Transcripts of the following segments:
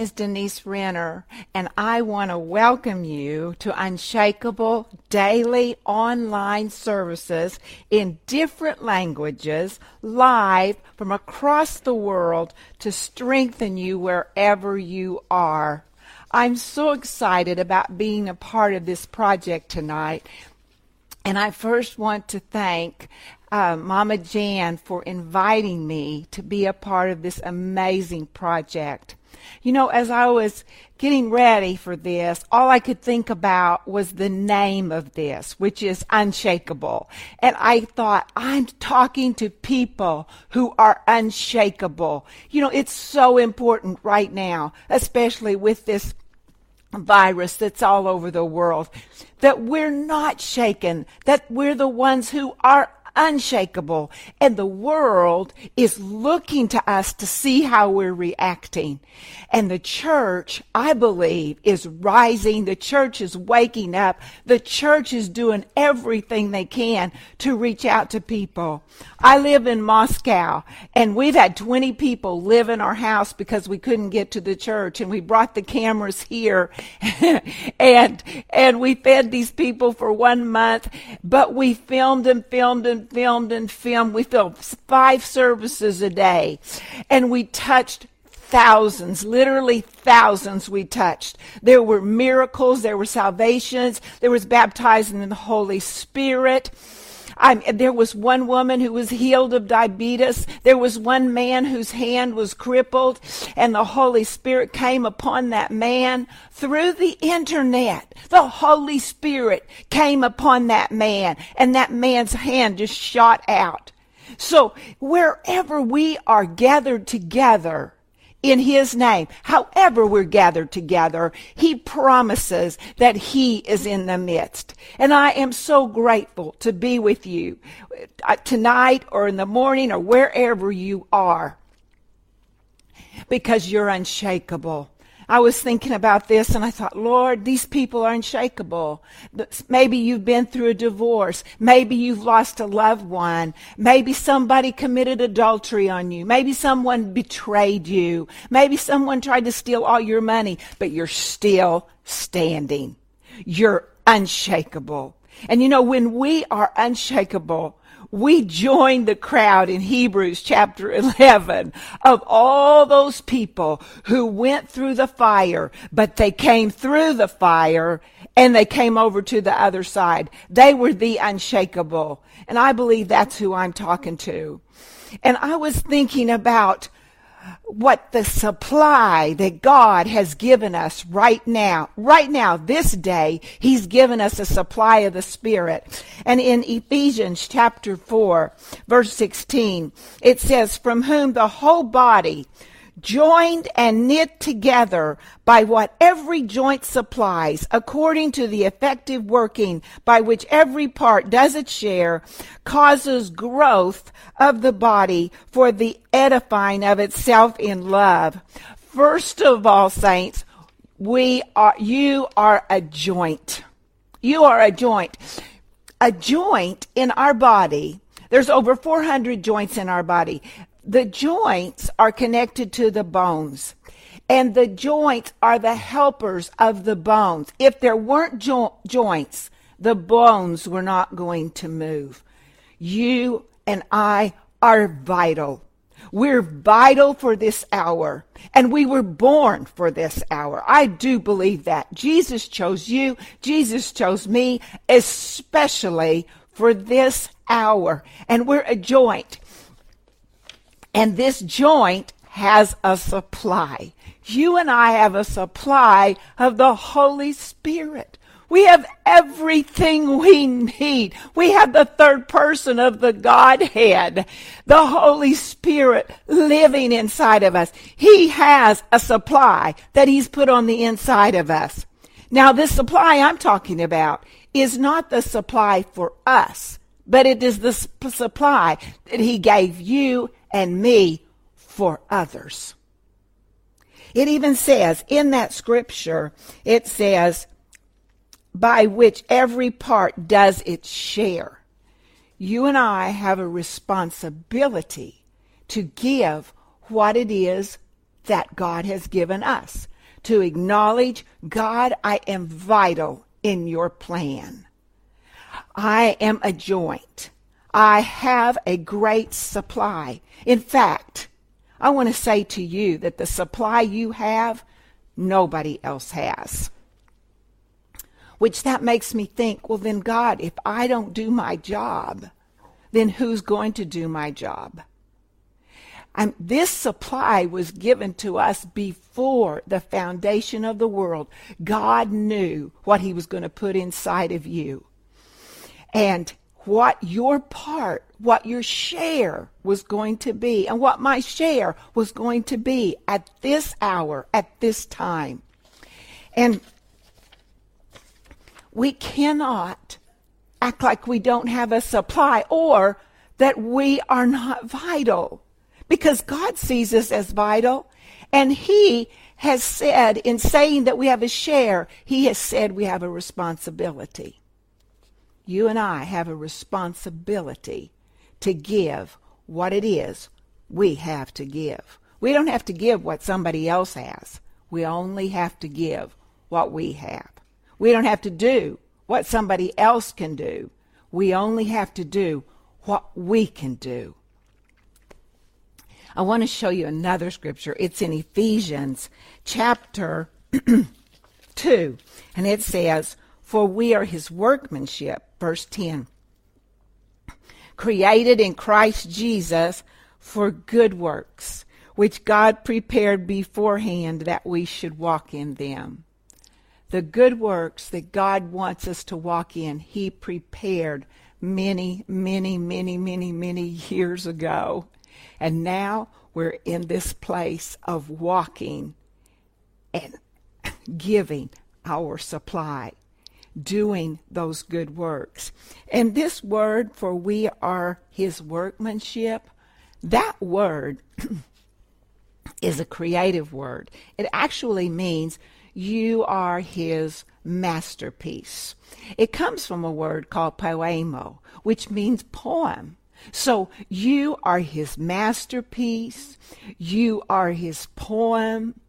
is Denise Renner, and I want to welcome you to Unshakable Daily Online Services in different languages, live from across the world to strengthen you wherever you are. I'm so excited about being a part of this project tonight. And I first want to thank uh, Mama Jan for inviting me to be a part of this amazing project. You know, as I was getting ready for this, all I could think about was the name of this, which is unshakable. And I thought, I'm talking to people who are unshakable. You know, it's so important right now, especially with this virus that's all over the world, that we're not shaken, that we're the ones who are unshakable. And the world is looking to us to see how we're reacting. And the church, I believe, is rising. The church is waking up. The church is doing everything they can to reach out to people. I live in Moscow and we've had 20 people live in our house because we couldn't get to the church and we brought the cameras here and, and we fed these people for one month, but we filmed and filmed and filmed and filmed. We filmed five services a day and we touched thousands, literally thousands we touched. There were miracles, there were salvations, there was baptizing in the Holy Spirit. I, there was one woman who was healed of diabetes. There was one man whose hand was crippled, and the Holy Spirit came upon that man through the internet. The Holy Spirit came upon that man, and that man's hand just shot out. So wherever we are gathered together, in his name. However we're gathered together, he promises that he is in the midst. And I am so grateful to be with you uh, tonight or in the morning or wherever you are because you're unshakable. I was thinking about this and I thought, Lord, these people are unshakable. Maybe you've been through a divorce. Maybe you've lost a loved one. Maybe somebody committed adultery on you. Maybe someone betrayed you. Maybe someone tried to steal all your money, but you're still standing. You're unshakable. And you know, when we are unshakable, we join the crowd in Hebrews chapter 11 of all those people who went through the fire, but they came through the fire and they came over to the other side. They were the unshakable. And I believe that's who I'm talking to. And I was thinking about what the supply that God has given us right now, right now, this day, He's given us a supply of the Spirit. And in Ephesians chapter 4, verse 16, it says, From whom the whole body, joined and knit together by what every joint supplies, according to the effective working by which every part does its share, causes growth of the body for the edifying of itself in love. First of all, saints, we are, you are a joint. You are a joint. A joint in our body there's over 400 joints in our body the joints are connected to the bones. And the joints are the helpers of the bones. If there weren't jo- joints, the bones were not going to move. You and I are vital. We're vital for this hour, and we were born for this hour. I do believe that. Jesus chose you, Jesus chose me, especially for this hour. And we're a joint. And this joint has a supply. You and I have a supply of the Holy Spirit. We have everything we need. We have the third person of the Godhead, the Holy Spirit living inside of us. He has a supply that He's put on the inside of us. Now, this supply I'm talking about is not the supply for us, but it is the supply that He gave you and me for others. It even says in that scripture, it says, by which every part does its share. You and I have a responsibility to give what it is that God has given us to acknowledge, God, I am vital in your plan. I am a joint. I have a great supply. In fact, I want to say to you that the supply you have, nobody else has. Which that makes me think, well, then, God, if I don't do my job, then who's going to do my job? And this supply was given to us before the foundation of the world. God knew what He was going to put inside of you. And what your part, what your share was going to be, and what my share was going to be at this hour, at this time. And we cannot act like we don't have a supply or that we are not vital because God sees us as vital. And He has said, in saying that we have a share, He has said we have a responsibility. You and I have a responsibility to give what it is we have to give. We don't have to give what somebody else has. We only have to give what we have. We don't have to do what somebody else can do. We only have to do what we can do. I want to show you another scripture. It's in Ephesians chapter 2, and it says, For we are his workmanship, verse 10, created in Christ Jesus for good works, which God prepared beforehand that we should walk in them. The good works that God wants us to walk in, he prepared many, many, many, many, many years ago. And now we're in this place of walking and giving our supply, doing those good works. And this word, for we are his workmanship, that word is a creative word. It actually means you are his masterpiece. It comes from a word called poiema, which means poem. So you are his masterpiece. You are his poem.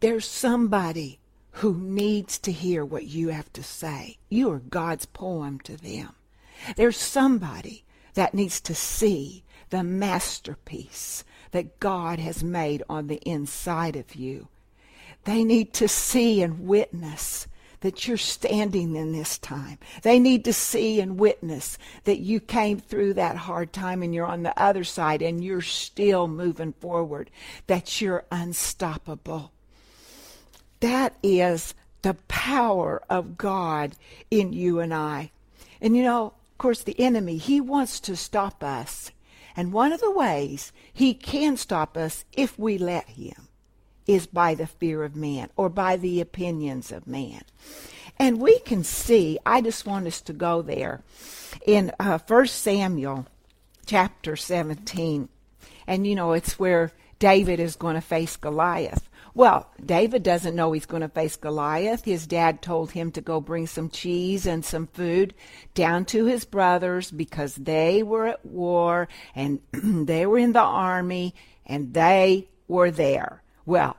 There's somebody who needs to hear what you have to say. You are God's poem to them. There's somebody that needs to see the masterpiece that God has made on the inside of you. They need to see and witness that you're standing in this time. They need to see and witness that you came through that hard time and you're on the other side and you're still moving forward, that you're unstoppable. That is the power of God in you and I. And you know, of course, the enemy, he wants to stop us. And one of the ways he can stop us if we let him is by the fear of man or by the opinions of man. And we can see, I just want us to go there in uh, 1 Samuel chapter 17. And you know, it's where David is going to face Goliath. Well, David doesn't know he's going to face Goliath. His dad told him to go bring some cheese and some food down to his brothers because they were at war and they were in the army and they were there. Well,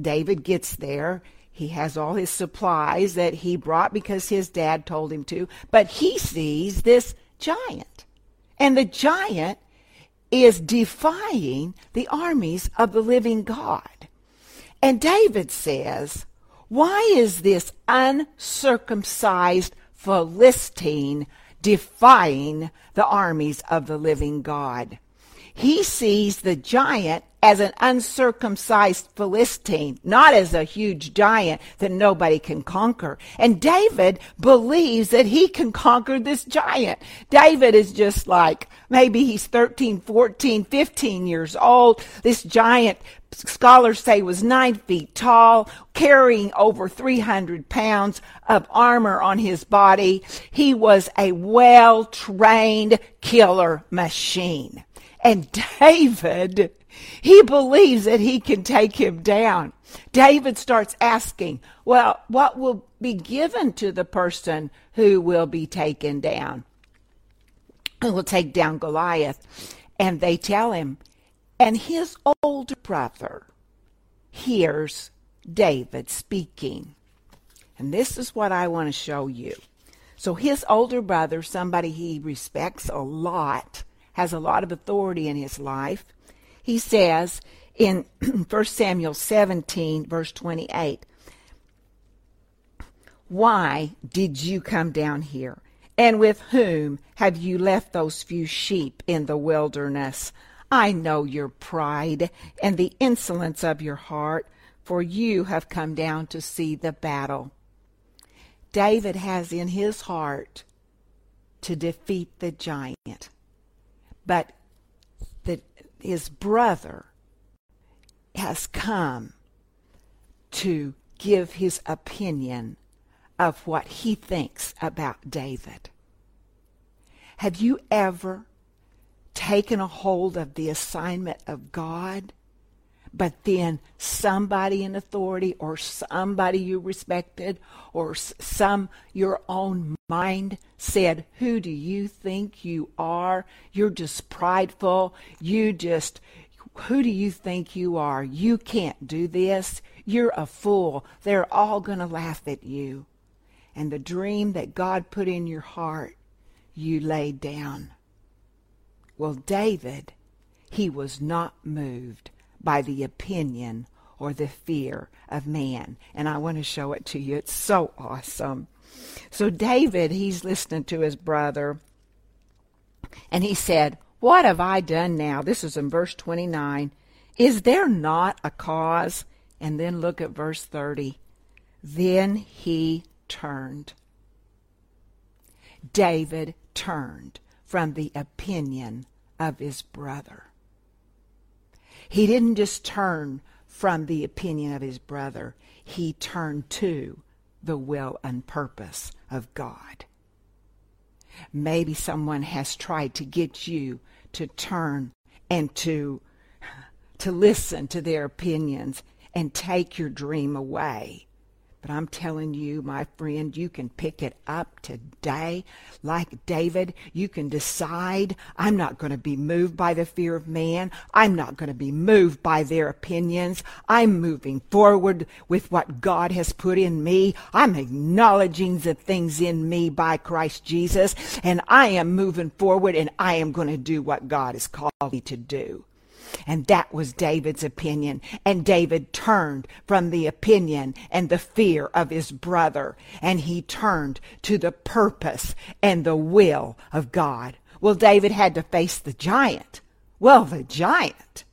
David gets there. He has all his supplies that he brought because his dad told him to, but he sees this giant. And the giant is defying the armies of the living God. And David says, Why is this uncircumcised Philistine defying the armies of the living God? He sees the giant as an uncircumcised Philistine, not as a huge giant that nobody can conquer. And David believes that he can conquer this giant. David is just like, maybe he's 13, 14, 15 years old. This giant, scholars say, was nine feet tall, carrying over 300 pounds of armor on his body. He was a well trained killer machine. And David he believes that he can take him down. David starts asking, well, what will be given to the person who will be taken down? Who will take down Goliath? And they tell him, And his older brother hears David speaking. And this is what I want to show you. So his older brother, somebody he respects a lot, has a lot of authority in his life. He says in 1 Samuel 17, verse 28, Why did you come down here? And with whom have you left those few sheep in the wilderness? I know your pride and the insolence of your heart, for you have come down to see the battle. David has in his heart to defeat the giant, but his brother has come to give his opinion of what he thinks about David. Have you ever taken a hold of the assignment of God, but then somebody in authority or somebody you respected or some your own mind said, Who do you think you are? You're just prideful. You just, who do you think you are? You can't do this. You're a fool. They're all going to laugh at you. And the dream that God put in your heart, you laid down. Well, David, he was not moved by the opinion or the fear of man. And I want to show it to you. It's so awesome. So, David, he's listening to his brother, and he said, What have I done now? This is in verse 29. Is there not a cause? And then look at verse 30. Then he turned. David turned from the opinion of his brother. He didn't just turn from the opinion of his brother, he turned to the will and purpose of God. Maybe someone has tried to get you to turn and to to listen to their opinions and take your dream away but I'm telling you, my friend, you can pick it up today. Like David, you can decide, I'm not going to be moved by the fear of man. I'm not going to be moved by their opinions. I'm moving forward with what God has put in me. I'm acknowledging the things in me by Christ Jesus. And I am moving forward and I am going to do what God has called me to do. And that was David's opinion. And David turned from the opinion and the fear of his brother, and he turned to the purpose and the will of God. Well, David had to face the giant. Well, the giant.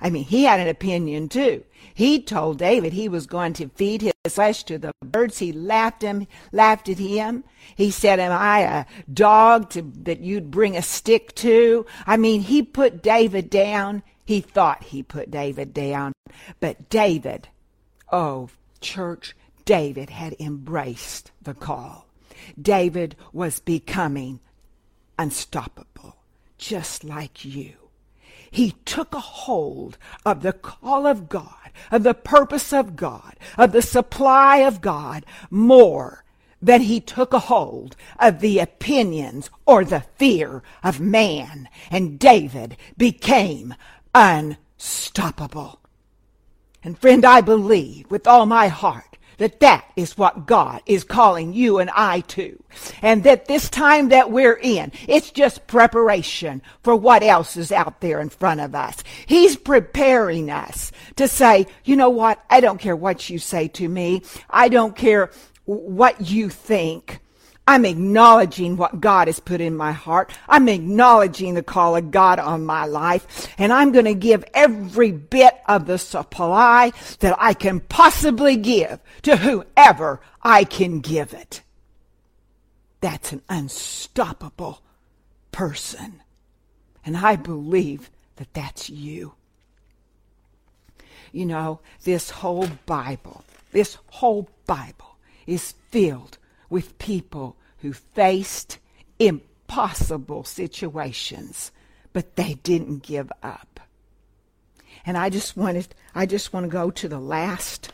I mean, he had an opinion too. He told David he was going to feed his flesh to the birds. He laughed him, laughed at him. He said, Am I a dog to, that you'd bring a stick to? I mean, he put David down. He thought he put David down. But David, oh, church, David had embraced the call. David was becoming unstoppable, just like you. He took a hold of the call of God of the purpose of God, of the supply of God, more than he took a hold of the opinions or the fear of man. And David became unstoppable. And friend, I believe with all my heart that that is what God is calling you and I to. And that this time that we're in, it's just preparation for what else is out there in front of us. He's preparing us to say, you know what? I don't care what you say to me. I don't care what you think. I'm acknowledging what God has put in my heart. I'm acknowledging the call of God on my life. And I'm going to give every bit of the supply that I can possibly give to whoever I can give it. That's an unstoppable person. And I believe that that's you. You know, this whole Bible, this whole Bible is filled with people who faced impossible situations, but they didn't give up. And I just wanted I just want to go to the last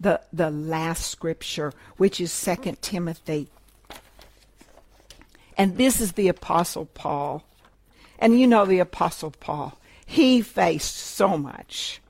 the the last scripture, which is Second Timothy. And this is the apostle Paul. And you know the apostle Paul. he faced so much.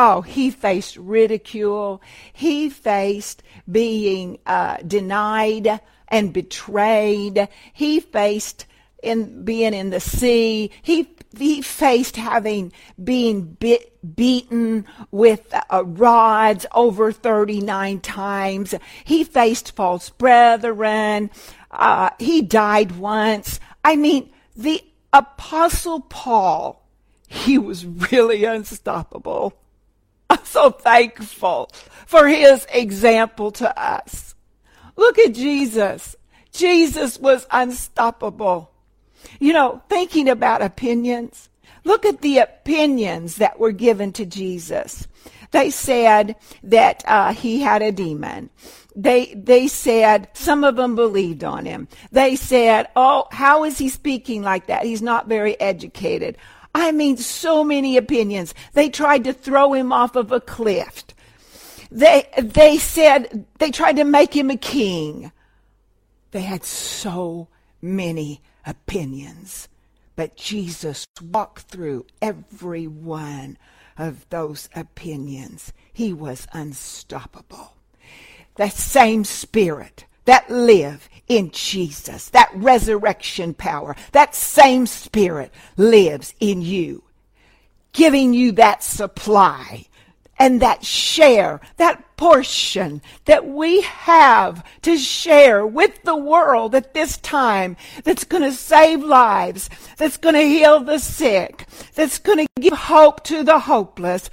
Oh, he faced ridicule. He faced being uh, denied and betrayed. He faced in being in the sea. He he faced having being bit, beaten with uh, rods over 39 times. He faced false brethren. Uh, he died once. I mean, the apostle Paul, he was really unstoppable. I'm so thankful for his example to us. Look at Jesus. Jesus was unstoppable. You know, thinking about opinions, look at the opinions that were given to Jesus. They said that uh, he had a demon. They they said some of them believed on him. They said, "Oh, how is he speaking like that? He's not very educated." I mean, so many opinions. They tried to throw him off of a cliff. They they said they tried to make him a king. They had so many opinions. But Jesus walked through every one of those opinions. He was unstoppable. That same spirit that live in Jesus, that resurrection power, that same spirit lives in you, giving you that supply and that share, that portion that we have to share with the world at this time that's going to save lives, that's going to heal the sick, that's going to give hope to the hopeless.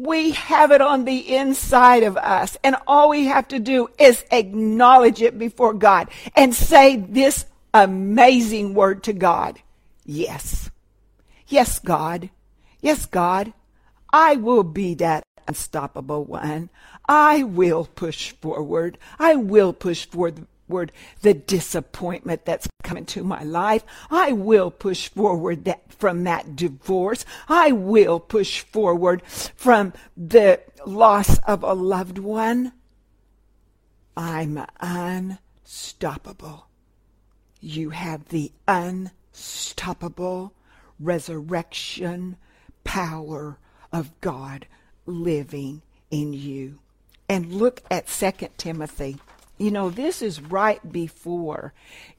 We have it on the inside of us, and all we have to do is acknowledge it before God and say this amazing word to God. Yes. Yes, God. Yes, God. I will be that unstoppable one. I will push forward. I will push forward the disappointment that's coming to my life. I will push forward that from that divorce. I will push forward from the loss of a loved one. I'm unstoppable. You have the unstoppable resurrection power of God living in you. And look at 2 Timothy. You know, this is right before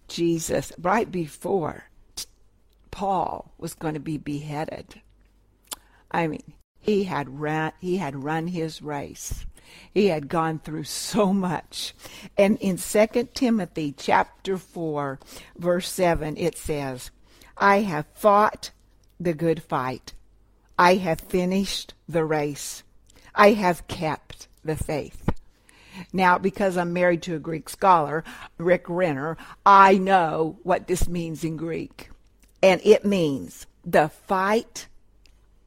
Jesus, right before Paul was going to be beheaded. I mean, he had run he had run his race. He had gone through so much. And in 2 Timothy chapter 4 verse 7 it says, I have fought the good fight. I have finished the race. I have kept the faith. Now, because I'm married to a Greek scholar, Rick Renner, I know what this means in Greek. And it means the fight,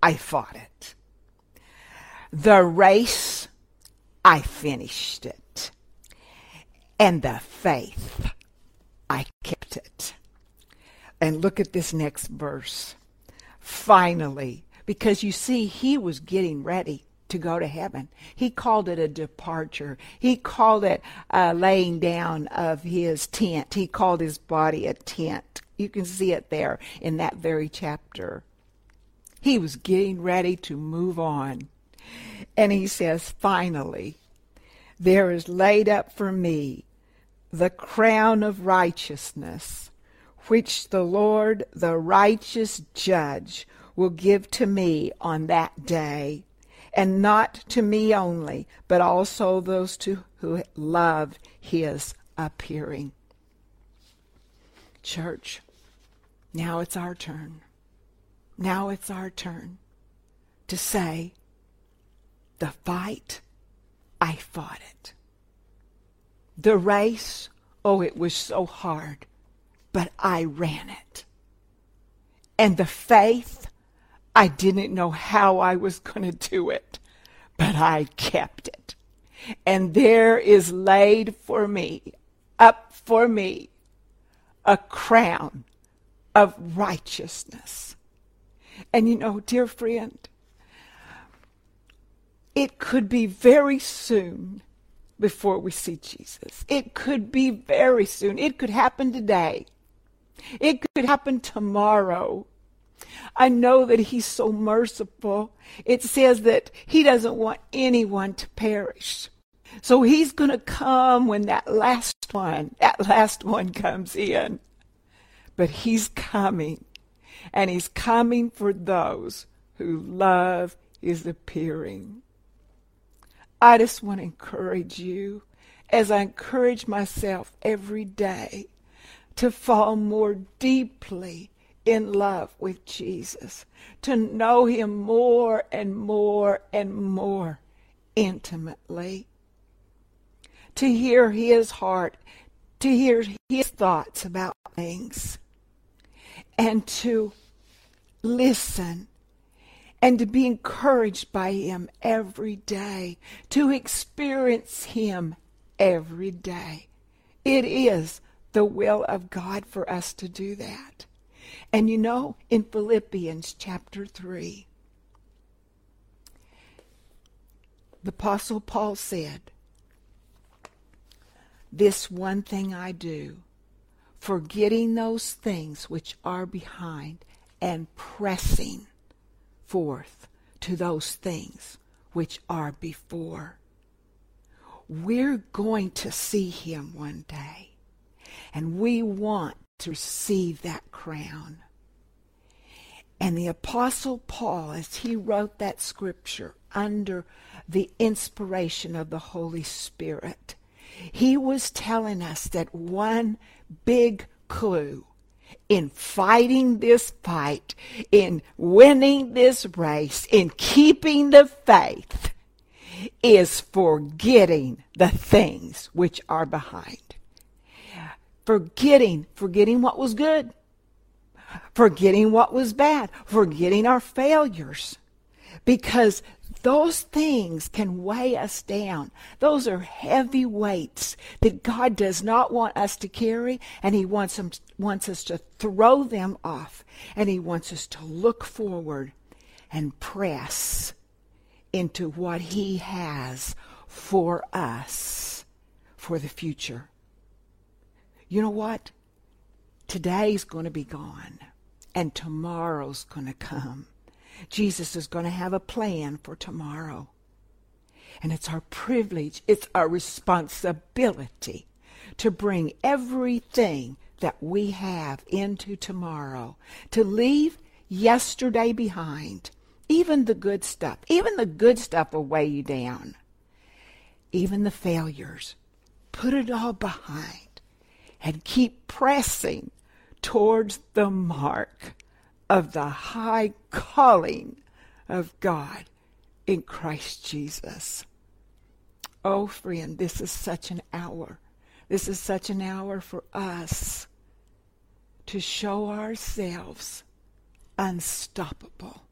I fought it. The race, I finished it. And the faith, I kept it. And look at this next verse. Finally, because you see, he was getting ready to go to heaven. He called it a departure. He called it a laying down of his tent. He called his body a tent. You can see it there in that very chapter. He was getting ready to move on. And he says, finally, there is laid up for me the crown of righteousness, which the Lord, the righteous judge, will give to me on that day, and not to me only, but also those to, who love his appearing. Church, now it's our turn. Now it's our turn to say, the fight, I fought it. The race, oh, it was so hard, but I ran it. And the faith, I didn't know how I was going to do it, but I kept it. And there is laid for me, up for me, a crown of righteousness. And you know, dear friend, it could be very soon before we see Jesus. It could be very soon. It could happen today. It could happen tomorrow. I know that He's so merciful. It says that He doesn't want anyone to perish. So He's going to come when that last one, that last one comes in. But He's coming. And He's coming for those who love His appearing. I just want to encourage you as I encourage myself every day to fall more deeply in love with Jesus, to know him more and more and more intimately, to hear his heart, to hear his thoughts about things, and to listen and to be encouraged by him every day, to experience him every day. It is the will of God for us to do that. And you know, in Philippians chapter 3, the Apostle Paul said, This one thing I do, forgetting those things which are behind and pressing forth to those things which are before. We're going to see him one day, and we want to receive that crown. And the Apostle Paul, as he wrote that scripture under the inspiration of the Holy Spirit, he was telling us that one big clue in fighting this fight, in winning this race, in keeping the faith, is forgetting the things which are behind. Forgetting, forgetting what was good forgetting what was bad, forgetting our failures. Because those things can weigh us down. Those are heavy weights that God does not want us to carry, and He wants, them, wants us to throw them off. And He wants us to look forward and press into what He has for us for the future. You know what? Today's going to be gone, and tomorrow's going to come. Jesus is going to have a plan for tomorrow. And it's our privilege, it's our responsibility to bring everything that we have into tomorrow, to leave yesterday behind, even the good stuff. Even the good stuff will weigh you down, even the failures. Put it all behind and keep pressing towards the mark of the high calling of God in Christ Jesus. Oh, friend, this is such an hour. This is such an hour for us to show ourselves unstoppable.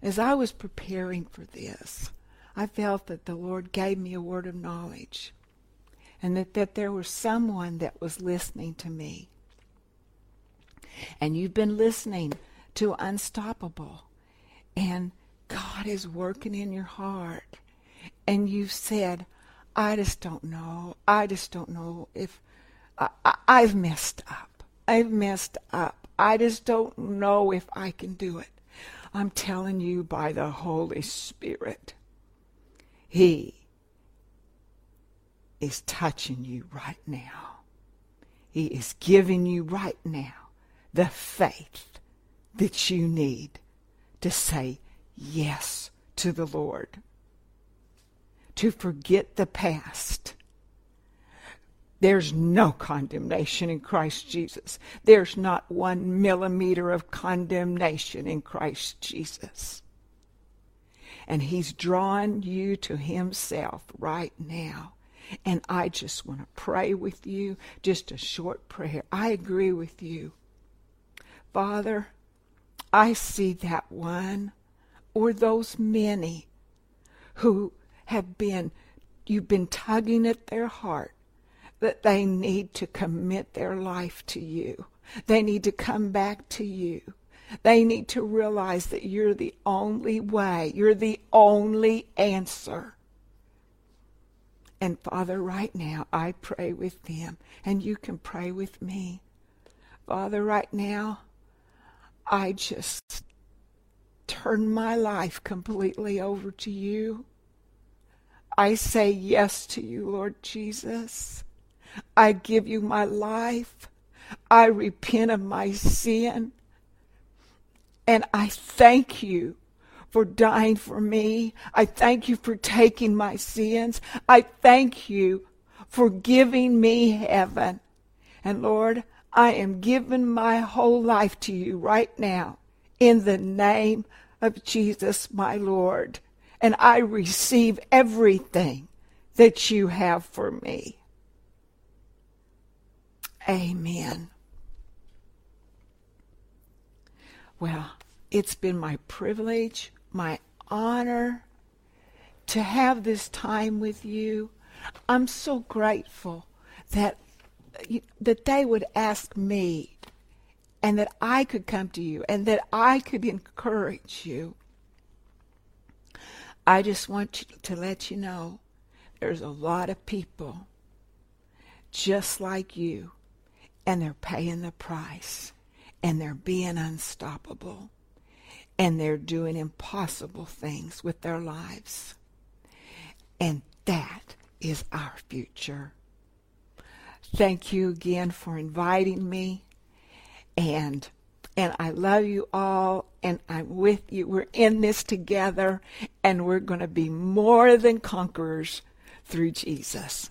As I was preparing for this, I felt that the Lord gave me a word of knowledge and that, that there was someone that was listening to me and you've been listening to Unstoppable, and God is working in your heart, and you've said, I just don't know. I just don't know if I, I, I've messed up. I've messed up. I just don't know if I can do it. I'm telling you by the Holy Spirit, He is touching you right now. He is giving you right now the faith that you need to say yes to the Lord, to forget the past. There's no condemnation in Christ Jesus. There's not one millimeter of condemnation in Christ Jesus. And He's drawn you to Himself right now. And I just want to pray with you, just a short prayer. I agree with you. Father, I see that one or those many who have been, you've been tugging at their heart that they need to commit their life to you. They need to come back to you. They need to realize that you're the only way, you're the only answer. And Father, right now, I pray with them, and you can pray with me. Father, right now, I just turn my life completely over to you. I say yes to you, Lord Jesus. I give you my life. I repent of my sin. And I thank you for dying for me. I thank you for taking my sins. I thank you for giving me heaven. And Lord, I am giving my whole life to you right now in the name of Jesus, my Lord. And I receive everything that you have for me. Amen. Well, it's been my privilege, my honor to have this time with you. I'm so grateful that that they would ask me and that I could come to you and that I could encourage you. I just want to let you know there's a lot of people just like you and they're paying the price and they're being unstoppable and they're doing impossible things with their lives. And that is our future. Thank you again for inviting me. And and I love you all and I'm with you. We're in this together and we're going to be more than conquerors through Jesus.